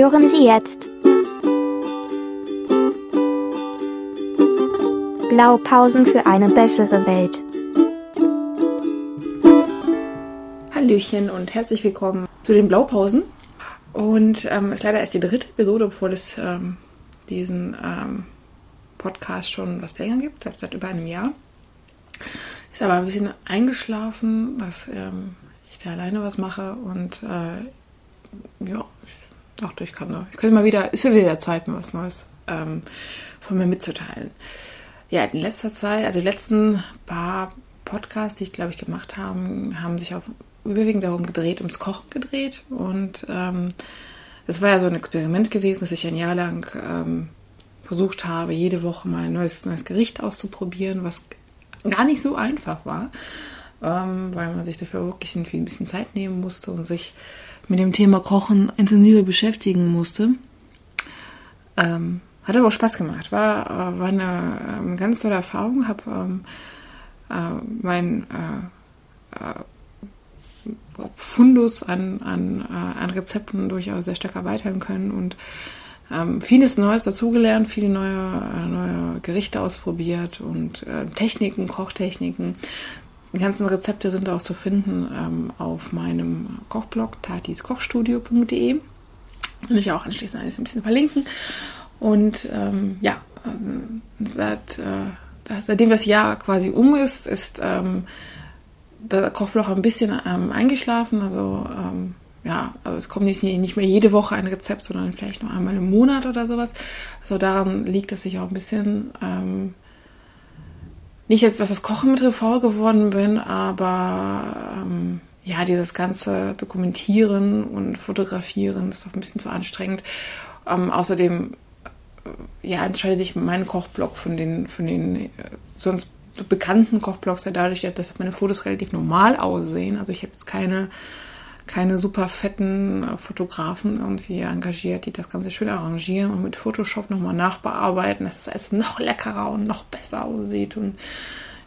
Hören Sie jetzt Blaupausen für eine bessere Welt. Hallöchen und herzlich willkommen zu den Blaupausen. Und ähm, ist leider erst die dritte Episode, obwohl es ähm, diesen ähm, Podcast schon was länger gibt, seit über einem Jahr. Ist aber ein bisschen eingeschlafen, dass ähm, ich da alleine was mache und äh, ja, ich dachte, ich kann da, ich könnte mal wieder, ist ja wieder Zeit, mir was Neues ähm, von mir mitzuteilen. Ja, in letzter Zeit, also die letzten paar Podcasts, die ich glaube ich gemacht habe, haben sich auch überwiegend darum gedreht, ums Kochen gedreht. Und ähm, das war ja so ein Experiment gewesen, dass ich ein Jahr lang ähm, versucht habe, jede Woche mal ein neues, neues Gericht auszuprobieren, was gar nicht so einfach war, ähm, weil man sich dafür wirklich ein bisschen Zeit nehmen musste und sich mit dem Thema Kochen intensiver beschäftigen musste. Ähm, hat aber auch Spaß gemacht. War, äh, war eine ähm, ganz tolle Erfahrung. Habe ähm, äh, mein äh, äh, Fundus an, an, äh, an Rezepten durchaus sehr stark erweitern können und ähm, vieles Neues dazugelernt, viele neue, äh, neue Gerichte ausprobiert und Techniken, Kochtechniken. Die ganzen Rezepte sind auch zu finden ähm, auf meinem Kochblog tatiskochstudio.de. Will ich auch anschließend alles ein bisschen verlinken. Und ähm, ja, äh, seit, äh, seitdem das Jahr quasi um ist, ist ähm, der Kochblog ein bisschen ähm, eingeschlafen. Also ähm, ja, also es kommt nicht, nicht mehr jede Woche ein Rezept, sondern vielleicht noch einmal im Monat oder sowas. Also daran liegt, dass ich auch ein bisschen ähm, nicht jetzt, was das Kochen betrifft, faul geworden bin, aber ähm, ja, dieses ganze Dokumentieren und Fotografieren ist doch ein bisschen zu anstrengend. Ähm, außerdem ja, entscheidet sich mein Kochblog von den, von den äh, sonst bekannten Kochblogs ja dadurch, dass meine Fotos relativ normal aussehen. Also ich habe jetzt keine, keine super fetten äh, Fotografen irgendwie engagiert, die das Ganze schön arrangieren und mit Photoshop nochmal nachbearbeiten, dass das alles noch leckerer und noch besser aussieht und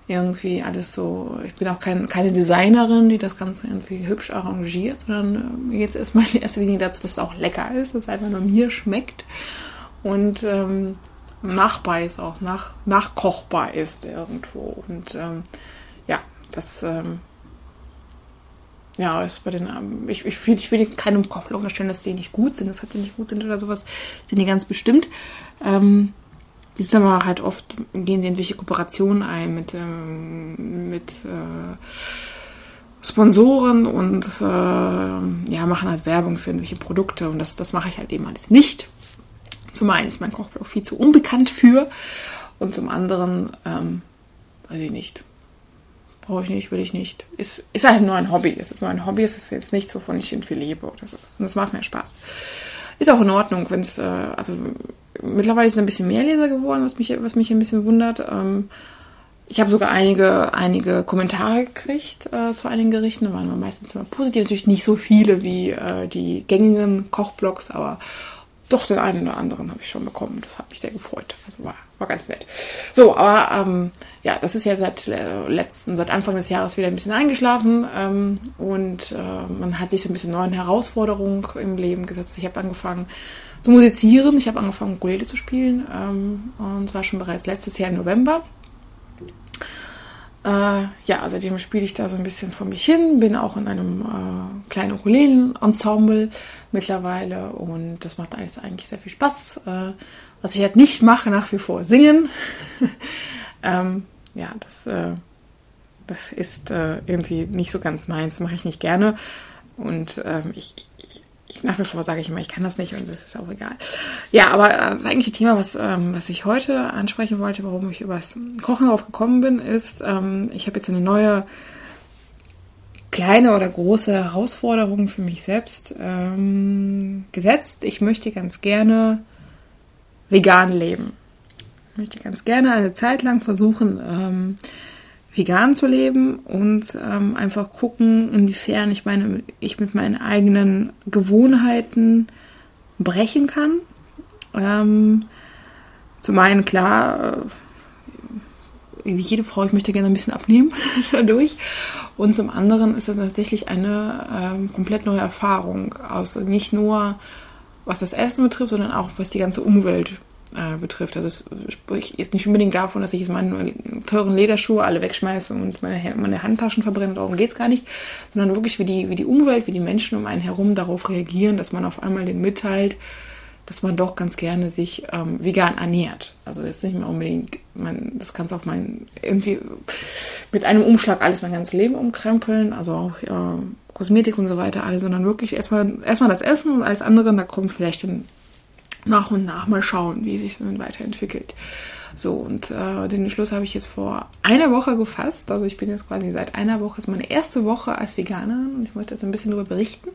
irgendwie alles so. Ich bin auch kein, keine Designerin, die das Ganze irgendwie hübsch arrangiert, sondern äh, mir geht es erstmal in erster Linie dazu, dass es auch lecker ist, dass es einfach nur mir schmeckt und ähm, nachbeiß auch, nach, nachkochbar ist irgendwo. Und ähm, ja, das ähm, ja, ist bei den, ähm, ich, ich, will, ich will keinem Kochblog unterstellen, dass die nicht gut sind, deshalb die nicht gut sind oder sowas, sind die ganz bestimmt. Ähm, die sind aber halt oft, gehen sie in welche Kooperationen ein mit, ähm, mit äh, Sponsoren und äh, ja, machen halt Werbung für irgendwelche Produkte und das, das mache ich halt eben alles nicht. Zum einen ist mein Kochblog viel zu unbekannt für und zum anderen, ähm, weiß ich nicht. Brauche ich nicht, will ich nicht. Ist, ist halt nur ein Hobby. Es ist nur ein Hobby, es ist jetzt nichts, wovon ich irgendwie lebe oder sowas. Und das macht mir Spaß. Ist auch in Ordnung, wenn es, äh, also mittlerweile ist es ein bisschen mehr Leser geworden, was mich, was mich ein bisschen wundert. Ähm, ich habe sogar einige, einige Kommentare gekriegt äh, zu einigen Gerichten. Da waren meistens immer positiv. Natürlich nicht so viele wie äh, die gängigen Kochblogs, aber doch, den einen oder anderen habe ich schon bekommen. Das hat mich sehr gefreut. Also war, war ganz nett. So, aber ähm, ja, das ist ja seit äh, letzten, seit Anfang des Jahres wieder ein bisschen eingeschlafen ähm, und äh, man hat sich so ein bisschen neuen Herausforderungen im Leben gesetzt. Ich habe angefangen zu musizieren. Ich habe angefangen, Ukulele zu spielen ähm, und zwar schon bereits letztes Jahr im November. Äh, ja, seitdem spiele ich da so ein bisschen vor mich hin, bin auch in einem äh, kleinen Ukulelen-Ensemble mittlerweile und das macht alles eigentlich sehr viel Spaß. Äh, was ich halt nicht mache, nach wie vor singen. ähm, ja, das, äh, das ist äh, irgendwie nicht so ganz meins, mache ich nicht gerne. Und ähm, ich, ich, nach wie vor sage ich immer, ich kann das nicht und das ist auch egal. Ja, aber äh, das eigentliche Thema, was, ähm, was ich heute ansprechen wollte, warum ich über das Kochen aufgekommen bin, ist, ähm, ich habe jetzt eine neue kleine oder große Herausforderung für mich selbst ähm, gesetzt. Ich möchte ganz gerne vegan leben. Ich möchte ganz gerne eine Zeit lang versuchen, ähm, vegan zu leben und ähm, einfach gucken, inwiefern ich meine, ich mit meinen eigenen Gewohnheiten brechen kann. Ähm, zum einen klar, äh, wie jede Frau, ich möchte gerne ein bisschen abnehmen dadurch. Und zum anderen ist das tatsächlich eine ähm, komplett neue Erfahrung. Also nicht nur was das Essen betrifft, sondern auch was die ganze Umwelt äh, betrifft. Also es spricht jetzt nicht unbedingt davon, dass ich jetzt meine teuren Lederschuhe alle wegschmeiße und meine, meine Handtaschen verbrenne, darum geht's gar nicht, sondern wirklich wie die, wie die Umwelt, wie die Menschen um einen herum darauf reagieren, dass man auf einmal den mitteilt, dass man doch ganz gerne sich ähm, vegan ernährt. Also jetzt nicht mehr unbedingt, man, das kannst auf mein, irgendwie mit einem Umschlag alles mein ganzes Leben umkrempeln, also auch äh, Kosmetik und so weiter, alles, sondern wirklich erstmal erstmal das Essen und alles andere, da kommt vielleicht dann nach und nach mal schauen, wie sich dann weiterentwickelt. So, und äh, den Schluss habe ich jetzt vor einer Woche gefasst. Also ich bin jetzt quasi seit einer Woche, ist meine erste Woche als Veganerin und ich möchte jetzt ein bisschen darüber berichten.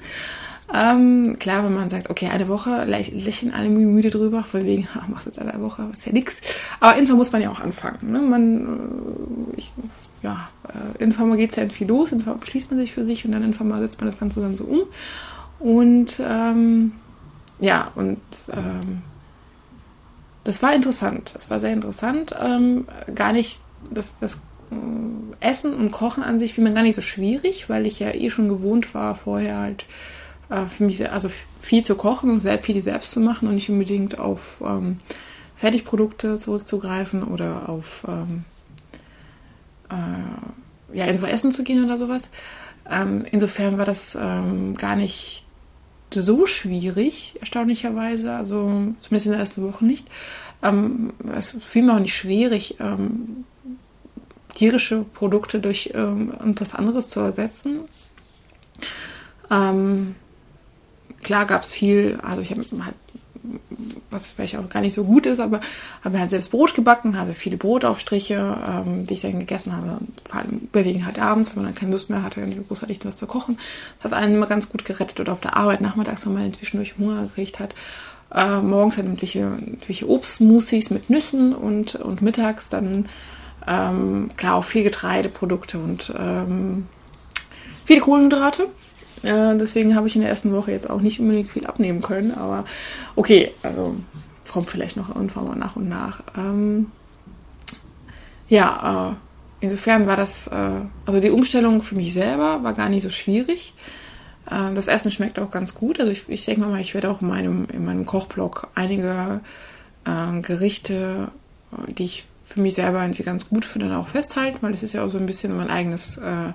Ähm, klar, wenn man sagt, okay, eine Woche, lächeln alle müde drüber, von wegen, ach, machst du jetzt eine Woche, ist ja nix. Aber irgendwann muss man ja auch anfangen. Ne? Man, äh, ich, ja, äh, irgendwann geht es ja viel los, irgendwann beschließt man sich für sich und dann irgendwann setzt man das Ganze dann so um. Und ähm, ja, und ähm, das war interessant. Das war sehr interessant. Ähm, gar nicht das, das äh, Essen und Kochen an sich wie man gar nicht so schwierig, weil ich ja eh schon gewohnt war, vorher halt äh, für mich sehr, also viel zu kochen und sehr viel selbst zu machen und nicht unbedingt auf ähm, Fertigprodukte zurückzugreifen oder auf ähm, äh, ja, irgendwo essen zu gehen oder sowas. Ähm, insofern war das ähm, gar nicht so schwierig, erstaunlicherweise. Also zumindest in der ersten Woche nicht. Ähm, es fiel mir auch nicht schwierig, ähm, tierische Produkte durch ähm, etwas anderes zu ersetzen. Ähm, klar gab es viel, also ich habe halt was vielleicht auch gar nicht so gut ist, aber habe halt selbst Brot gebacken, also viele Brotaufstriche, ähm, die ich dann gegessen habe, vor allem überwiegend halt abends, wenn man dann keine Lust mehr hatte, großartig was zu kochen. Das hat einen immer ganz gut gerettet oder auf der Arbeit nachmittags, wenn man zwischendurch Hunger gekriegt hat. Äh, morgens halt irgendwelche, irgendwelche Obstsmoothies mit Nüssen und, und mittags dann ähm, klar auch viel Getreideprodukte und ähm, viele Kohlenhydrate. Äh, deswegen habe ich in der ersten Woche jetzt auch nicht unbedingt viel abnehmen können, aber okay, also kommt vielleicht noch irgendwann mal nach und nach. Ähm, ja, äh, insofern war das, äh, also die Umstellung für mich selber war gar nicht so schwierig. Äh, das Essen schmeckt auch ganz gut. Also ich, ich denke mal, ich werde auch in meinem, in meinem Kochblog einige äh, Gerichte, die ich für mich selber irgendwie ganz gut finde, auch festhalten, weil es ist ja auch so ein bisschen mein eigenes äh,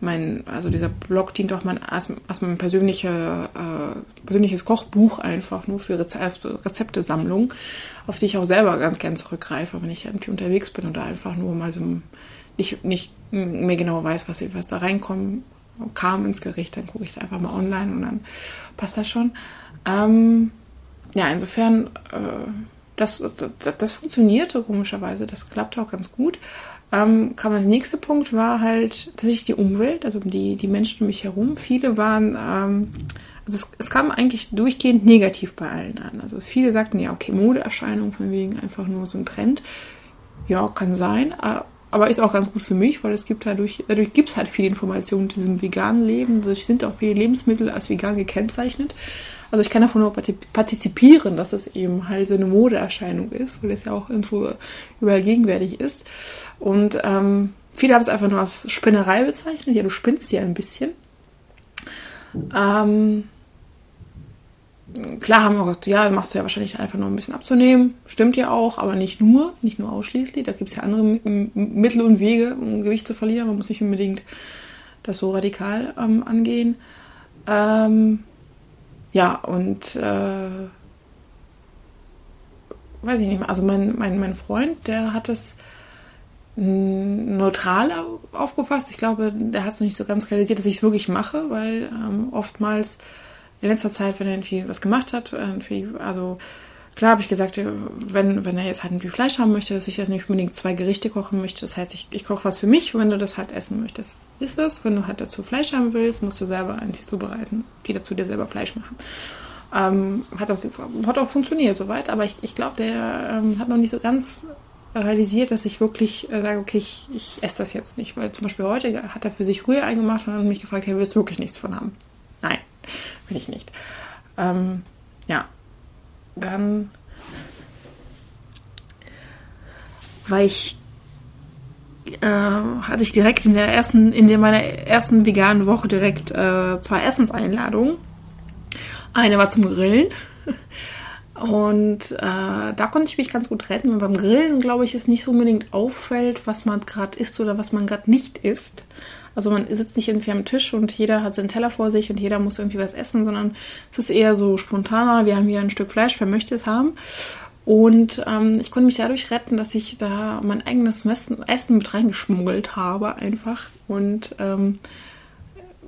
mein, also dieser Blog dient auch mein, als, mein persönliche, äh, persönliches Kochbuch einfach nur für Rezepte, Rezeptesammlung, auf die ich auch selber ganz gern zurückgreife, wenn ich irgendwie unterwegs bin oder einfach nur mal so nicht, nicht mehr genau weiß, was, was da reinkommt, kam ins Gericht, dann gucke ich da einfach mal online und dann passt das schon. Ähm, ja, insofern, äh, das, das, das funktionierte komischerweise, das klappte auch ganz gut ähm, kam der nächste Punkt war halt tatsächlich die Umwelt, also die, die Menschen um mich herum. Viele waren, ähm, also es, es, kam eigentlich durchgehend negativ bei allen an. Also viele sagten ja, okay, Modeerscheinung von wegen einfach nur so ein Trend. Ja, kann sein, aber ist auch ganz gut für mich, weil es gibt dadurch, dadurch gibt es halt viele Informationen zu diesem veganen Leben. Dadurch sind auch viele Lebensmittel als vegan gekennzeichnet. Also ich kann davon nur partizipieren, dass es eben halt so eine Modeerscheinung ist, weil es ja auch irgendwo überall gegenwärtig ist. Und ähm, viele haben es einfach nur als Spinnerei bezeichnet. Ja, du spinnst ja ein bisschen. Ähm, klar haben wir gesagt, ja, machst du ja wahrscheinlich einfach nur ein bisschen abzunehmen. Stimmt ja auch, aber nicht nur, nicht nur ausschließlich. Da gibt es ja andere Mittel und Wege, um Gewicht zu verlieren. Man muss nicht unbedingt das so radikal ähm, angehen. Ähm, ja, und äh, weiß ich nicht mehr. Also mein, mein, mein Freund, der hat es neutral aufgefasst. Ich glaube, der hat es noch nicht so ganz realisiert, dass ich es wirklich mache, weil ähm, oftmals in letzter Zeit, wenn er irgendwie was gemacht hat, irgendwie, also klar habe ich gesagt, wenn, wenn er jetzt halt irgendwie Fleisch haben möchte, dass ich jetzt nicht unbedingt zwei Gerichte kochen möchte. Das heißt, ich, ich koche was für mich, wenn du das halt essen möchtest. Ist es. Wenn du halt dazu Fleisch haben willst, musst du selber eigentlich zubereiten. Die dazu dir selber Fleisch machen. Ähm, hat, auch, hat auch funktioniert soweit, aber ich, ich glaube, der ähm, hat noch nicht so ganz realisiert, dass ich wirklich äh, sage, okay, ich, ich esse das jetzt nicht. Weil zum Beispiel heute hat er für sich Rühe eingemacht und hat mich gefragt, hey, willst du wirklich nichts von haben? Nein, will ich nicht. Ähm, ja, dann war ich äh, hatte ich direkt in der ersten, in meiner ersten veganen Woche direkt äh, zwei Essenseinladungen. Eine war zum Grillen. Und äh, da konnte ich mich ganz gut retten. Und beim Grillen, glaube ich, ist nicht so unbedingt auffällt, was man gerade isst oder was man gerade nicht isst. Also man sitzt nicht irgendwie am Tisch und jeder hat seinen Teller vor sich und jeder muss irgendwie was essen, sondern es ist eher so spontaner. Wir haben hier ein Stück Fleisch, wer möchte es haben? Und ähm, ich konnte mich dadurch retten, dass ich da mein eigenes Essen mit reingeschmuggelt habe einfach. Und ähm,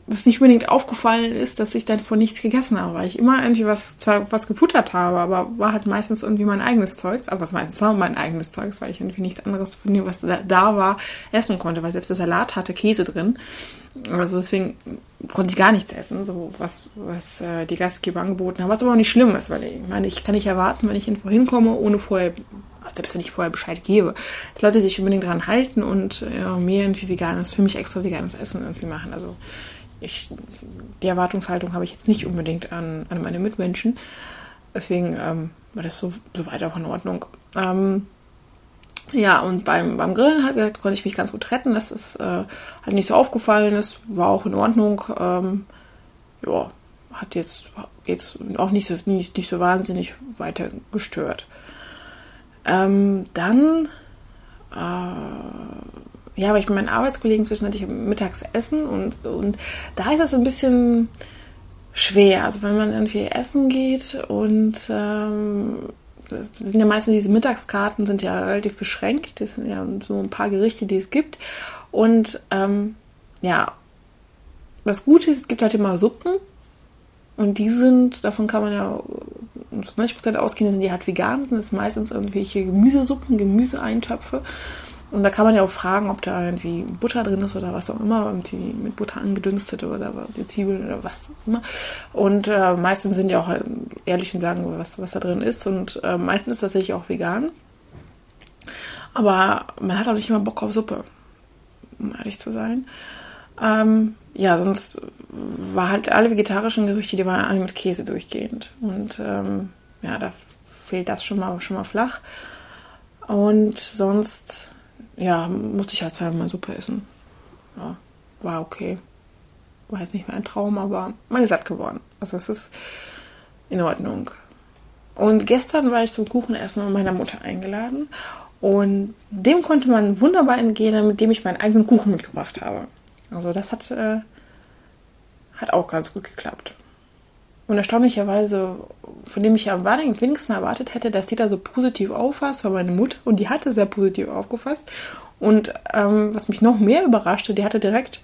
was nicht unbedingt aufgefallen ist, dass ich dann von nichts gegessen habe, weil ich immer irgendwie was, zwar was gefuttert habe, aber war halt meistens irgendwie mein eigenes Zeugs, aber was meistens war mein eigenes Zeugs, weil ich irgendwie nichts anderes von dem, was da, da war, essen konnte, weil selbst der Salat hatte Käse drin. Also deswegen konnte ich gar nichts essen, so was, was äh, die Gastgeber angeboten haben, was aber auch nicht schlimm ist, weil ich meine, ich kann nicht erwarten, wenn ich irgendwo hinkomme, ohne vorher selbst wenn ich vorher Bescheid gebe, dass Leute sich unbedingt daran halten und ja, mir irgendwie veganes, für mich extra veganes Essen irgendwie machen. Also ich, die Erwartungshaltung habe ich jetzt nicht unbedingt an, an meine Mitmenschen. Deswegen ähm, war das so, so weit auch in Ordnung. Ähm, ja, und beim, beim Grillen halt, konnte ich mich ganz gut retten, dass es äh, halt nicht so aufgefallen ist, war auch in Ordnung. Ähm, ja, hat jetzt, jetzt auch nicht so, nicht, nicht so wahnsinnig weiter gestört. Ähm, dann äh, ja, aber ich mit meinen Arbeitskollegen zwischendurch mittags essen und, und da ist es ein bisschen schwer. Also wenn man irgendwie essen geht und ähm, das sind ja meistens diese Mittagskarten sind ja relativ beschränkt. Das sind ja so ein paar Gerichte, die es gibt. Und ähm, ja, das Gute ist, es gibt halt immer Suppen. Und die sind, davon kann man ja 90% ausgehen, sind die halt vegan, sind das meistens irgendwelche Gemüsesuppen, Gemüseeintöpfe. Und da kann man ja auch fragen, ob da irgendwie Butter drin ist oder was auch immer, irgendwie mit Butter angedünstet oder die Zwiebeln oder was auch immer. Und äh, meistens sind ja auch halt ehrlich und sagen, was, was da drin ist. Und äh, meistens ist es tatsächlich auch vegan. Aber man hat auch nicht immer Bock auf Suppe, um ehrlich zu sein. Ähm, ja, sonst war halt alle vegetarischen Gerichte, die waren alle mit Käse durchgehend. Und ähm, ja, da fehlt das schon mal, schon mal flach. Und sonst ja, musste ich halt zweimal Suppe essen. Ja, war okay. War jetzt nicht mehr ein Traum, aber man ist satt geworden. Also es ist in Ordnung. Und gestern war ich zum Kuchenessen mit meiner Mutter eingeladen. Und dem konnte man wunderbar entgehen, mit dem ich meinen eigenen Kuchen mitgebracht habe. Also das hat, äh, hat auch ganz gut geklappt. Und erstaunlicherweise, von dem ich am wenigsten erwartet hätte, dass die da so positiv auffasst, war meine Mutter und die hatte sehr positiv aufgefasst. Und ähm, was mich noch mehr überraschte, die hatte direkt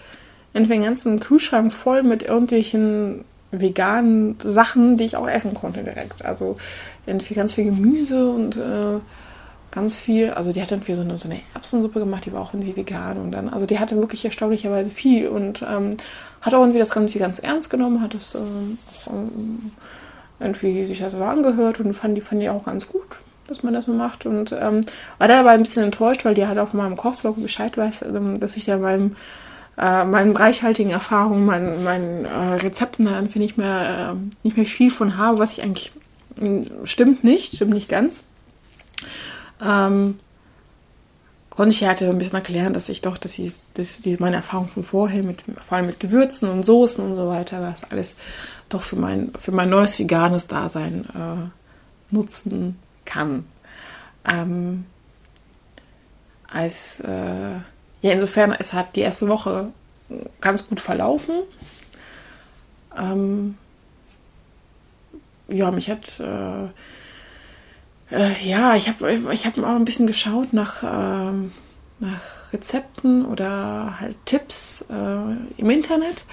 entweder den ganzen Kühlschrank voll mit irgendwelchen veganen Sachen, die ich auch essen konnte direkt. Also irgendwie ganz viel Gemüse und äh, ganz viel, also die hat dann für so eine, so eine Erbsensuppe gemacht, die war auch irgendwie vegan und dann, also die hatte wirklich erstaunlicherweise viel und ähm, hat auch irgendwie das Ganze ganz ernst genommen, hat es ähm, ähm, irgendwie sich das so angehört und fand die, fand die auch ganz gut, dass man das so macht und ähm, war da aber ein bisschen enttäuscht, weil die halt auf meinem Kochblog Bescheid weiß, ähm, dass ich da meinem äh, meinen reichhaltigen Erfahrungen, meinen, meinen äh, Rezepten da irgendwie nicht mehr, äh, nicht mehr viel von habe, was ich eigentlich stimmt nicht, stimmt nicht ganz ähm, konnte ich ja halt ein bisschen erklären, dass ich doch, dass ich dass die, meine Erfahrung von vorher, mit, vor allem mit Gewürzen und Soßen und so weiter, das alles doch für mein, für mein neues veganes Dasein äh, nutzen kann. Ähm, als, äh, ja, insofern, es hat die erste Woche ganz gut verlaufen. Ähm, ja, mich hat äh, äh, ja, ich habe ich hab auch ein bisschen geschaut nach, ähm, nach Rezepten oder halt Tipps äh, im Internet.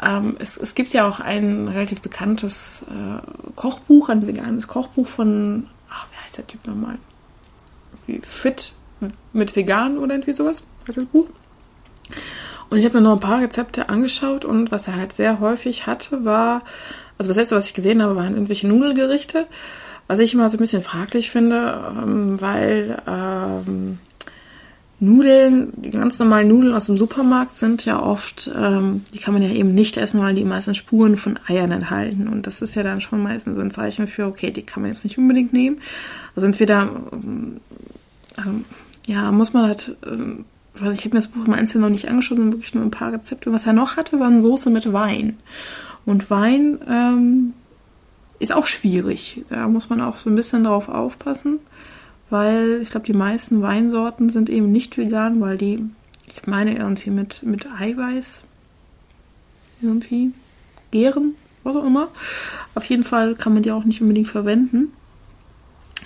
Ähm, es, es gibt ja auch ein relativ bekanntes äh, Kochbuch, ein veganes Kochbuch von, ach, wie heißt der Typ nochmal? Wie Fit mit vegan oder irgendwie sowas, heißt das Buch. Und ich habe mir noch ein paar Rezepte angeschaut und was er halt sehr häufig hatte, war, also das letzte, was ich gesehen habe, waren irgendwelche Nudelgerichte. Was ich immer so ein bisschen fraglich finde, ähm, weil ähm, Nudeln, die ganz normalen Nudeln aus dem Supermarkt sind ja oft, ähm, die kann man ja eben nicht essen, weil die meistens Spuren von Eiern enthalten. Und das ist ja dann schon meistens so ein Zeichen für, okay, die kann man jetzt nicht unbedingt nehmen. Also entweder, ähm, also, ja, muss man halt, ähm, also ich habe mir das Buch im Einzelnen noch nicht angeschaut, sondern wirklich nur ein paar Rezepte. Was er noch hatte, waren Soße mit Wein. Und Wein ähm, ist auch schwierig. Da muss man auch so ein bisschen drauf aufpassen, weil ich glaube, die meisten Weinsorten sind eben nicht vegan, weil die, ich meine, irgendwie mit, mit Eiweiß irgendwie gären, was auch immer. Auf jeden Fall kann man die auch nicht unbedingt verwenden.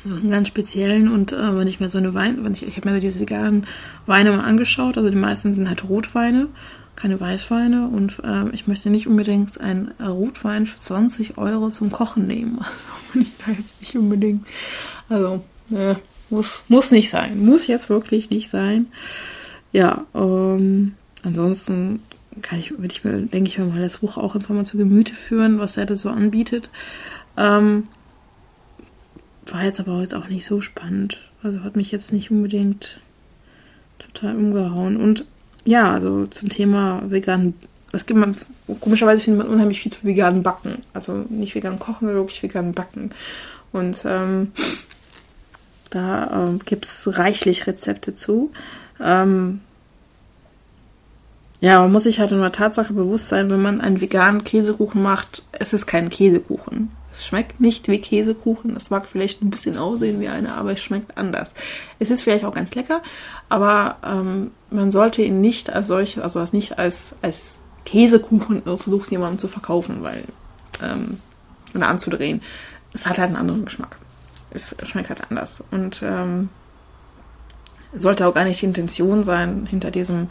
einen ganz speziellen und äh, wenn ich mir so eine Wein, wenn ich, ich habe mir so diese veganen Weine mal angeschaut, also die meisten sind halt Rotweine, keine Weißweine und äh, ich möchte nicht unbedingt einen Rotwein für 20 Euro zum Kochen nehmen. Also bin ich da jetzt nicht unbedingt, also äh, muss, muss nicht sein, muss jetzt wirklich nicht sein. Ja, ähm, ansonsten kann ich, würde ich mir, denke ich mir mal, das Buch auch einfach mal zu Gemüte führen, was er da so anbietet. Ähm, war jetzt aber jetzt auch nicht so spannend. Also hat mich jetzt nicht unbedingt total umgehauen. Und ja, also zum Thema vegan, es gibt man, komischerweise findet man unheimlich viel zu veganen Backen. Also nicht vegan kochen, sondern wirklich vegan backen. Und ähm, da ähm, gibt es reichlich Rezepte zu. Ähm, ja, man muss sich halt in der Tatsache bewusst sein, wenn man einen veganen Käsekuchen macht, es ist kein Käsekuchen. Es schmeckt nicht wie Käsekuchen. Es mag vielleicht ein bisschen aussehen wie einer, aber es schmeckt anders. Es ist vielleicht auch ganz lecker, aber ähm, man sollte ihn nicht als solches, also als nicht als, als Käsekuchen versuchen, jemandem zu verkaufen, weil ähm, oder anzudrehen. Es hat halt einen anderen Geschmack. Es schmeckt halt anders. Und ähm, sollte auch gar nicht die Intention sein, hinter diesem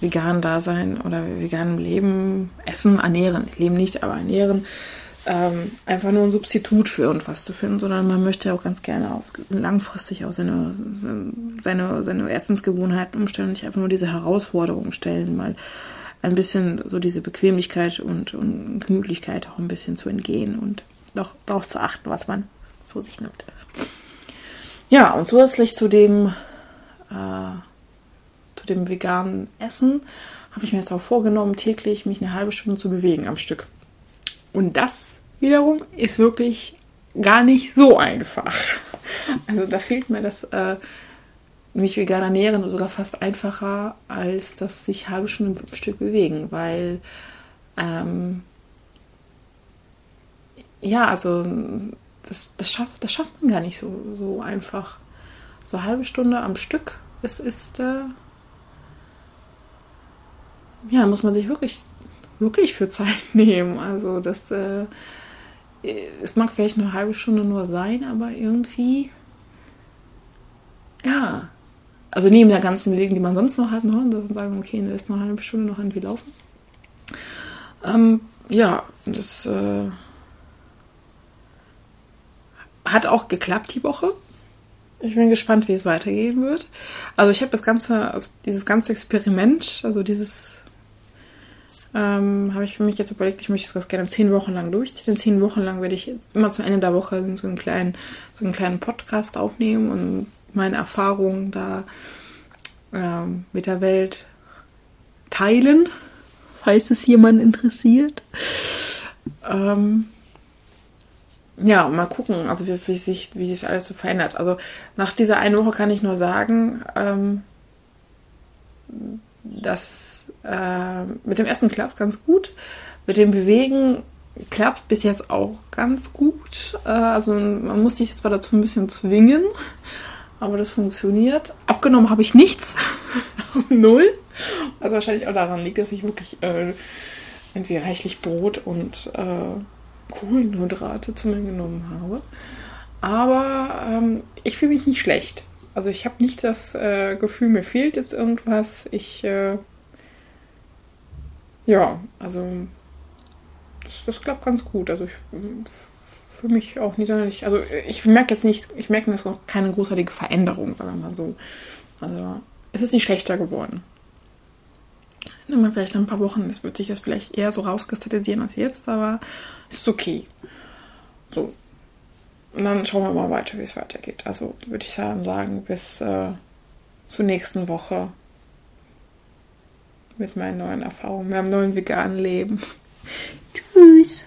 veganen Dasein oder veganem Leben, Essen, Ernähren, Leben nicht, aber Ernähren, ähm, einfach nur ein Substitut für irgendwas zu finden, sondern man möchte auch ganz gerne auch langfristig auch seine, seine, seine Essensgewohnheiten umstellen und nicht einfach nur diese Herausforderungen stellen, mal ein bisschen so diese Bequemlichkeit und, und Gemütlichkeit auch ein bisschen zu entgehen und doch darauf zu achten, was man zu sich nimmt. Ja, und zusätzlich zu dem äh, zu dem veganen Essen habe ich mir jetzt auch vorgenommen, täglich mich eine halbe Stunde zu bewegen am Stück. Und das wiederum ist wirklich gar nicht so einfach. Also da fehlt mir das äh, mich vegan ernähren sogar fast einfacher als das sich halbe Stunde am Stück bewegen, weil ähm, ja, also das, das, schafft, das schafft man gar nicht so, so einfach. So eine halbe Stunde am Stück, es ist äh, ja, muss man sich wirklich, wirklich für Zeit nehmen. Also das, äh, es mag vielleicht eine halbe Stunde nur sein, aber irgendwie, ja, also neben der ganzen Wegen, die man sonst noch hat, ne, dass man sagen, okay, da ist noch eine halbe Stunde noch irgendwie laufen. Ähm, ja, das äh, hat auch geklappt die Woche. Ich bin gespannt, wie es weitergehen wird. Also ich habe das ganze, dieses ganze Experiment, also dieses ähm, habe ich für mich jetzt überlegt, ich möchte das gerne zehn Wochen lang durchziehen. Zehn Wochen lang werde ich immer zum Ende der Woche so einen kleinen, so einen kleinen Podcast aufnehmen und meine Erfahrungen da ähm, mit der Welt teilen, falls es jemand interessiert. Ähm, ja, mal gucken, also wie, wie, sich, wie sich alles so verändert. Also nach dieser einen Woche kann ich nur sagen, ähm, dass äh, mit dem Essen klappt ganz gut. Mit dem Bewegen klappt bis jetzt auch ganz gut. Äh, also man muss sich zwar dazu ein bisschen zwingen, aber das funktioniert. Abgenommen habe ich nichts. Null. Also wahrscheinlich auch daran liegt, dass ich wirklich äh, irgendwie reichlich Brot und äh, Kohlenhydrate zu mir genommen habe. Aber ähm, ich fühle mich nicht schlecht. Also ich habe nicht das äh, Gefühl, mir fehlt jetzt irgendwas. Ich, äh, ja, also das, das, klappt ganz gut. Also ich für mich auch nicht, also ich merke jetzt nicht, ich merke jetzt noch keine großartige Veränderung, sagen wir mal so. Also es ist nicht schlechter geworden. Nimm mal vielleicht ein paar Wochen, das wird sich jetzt vielleicht eher so rauskristallisieren als jetzt, aber es ist okay. So, und dann schauen wir mal weiter, wie es weitergeht. Also würde ich sagen, bis äh, zur nächsten Woche mit meinen neuen Erfahrungen, meinem neuen veganen Leben. Tschüss.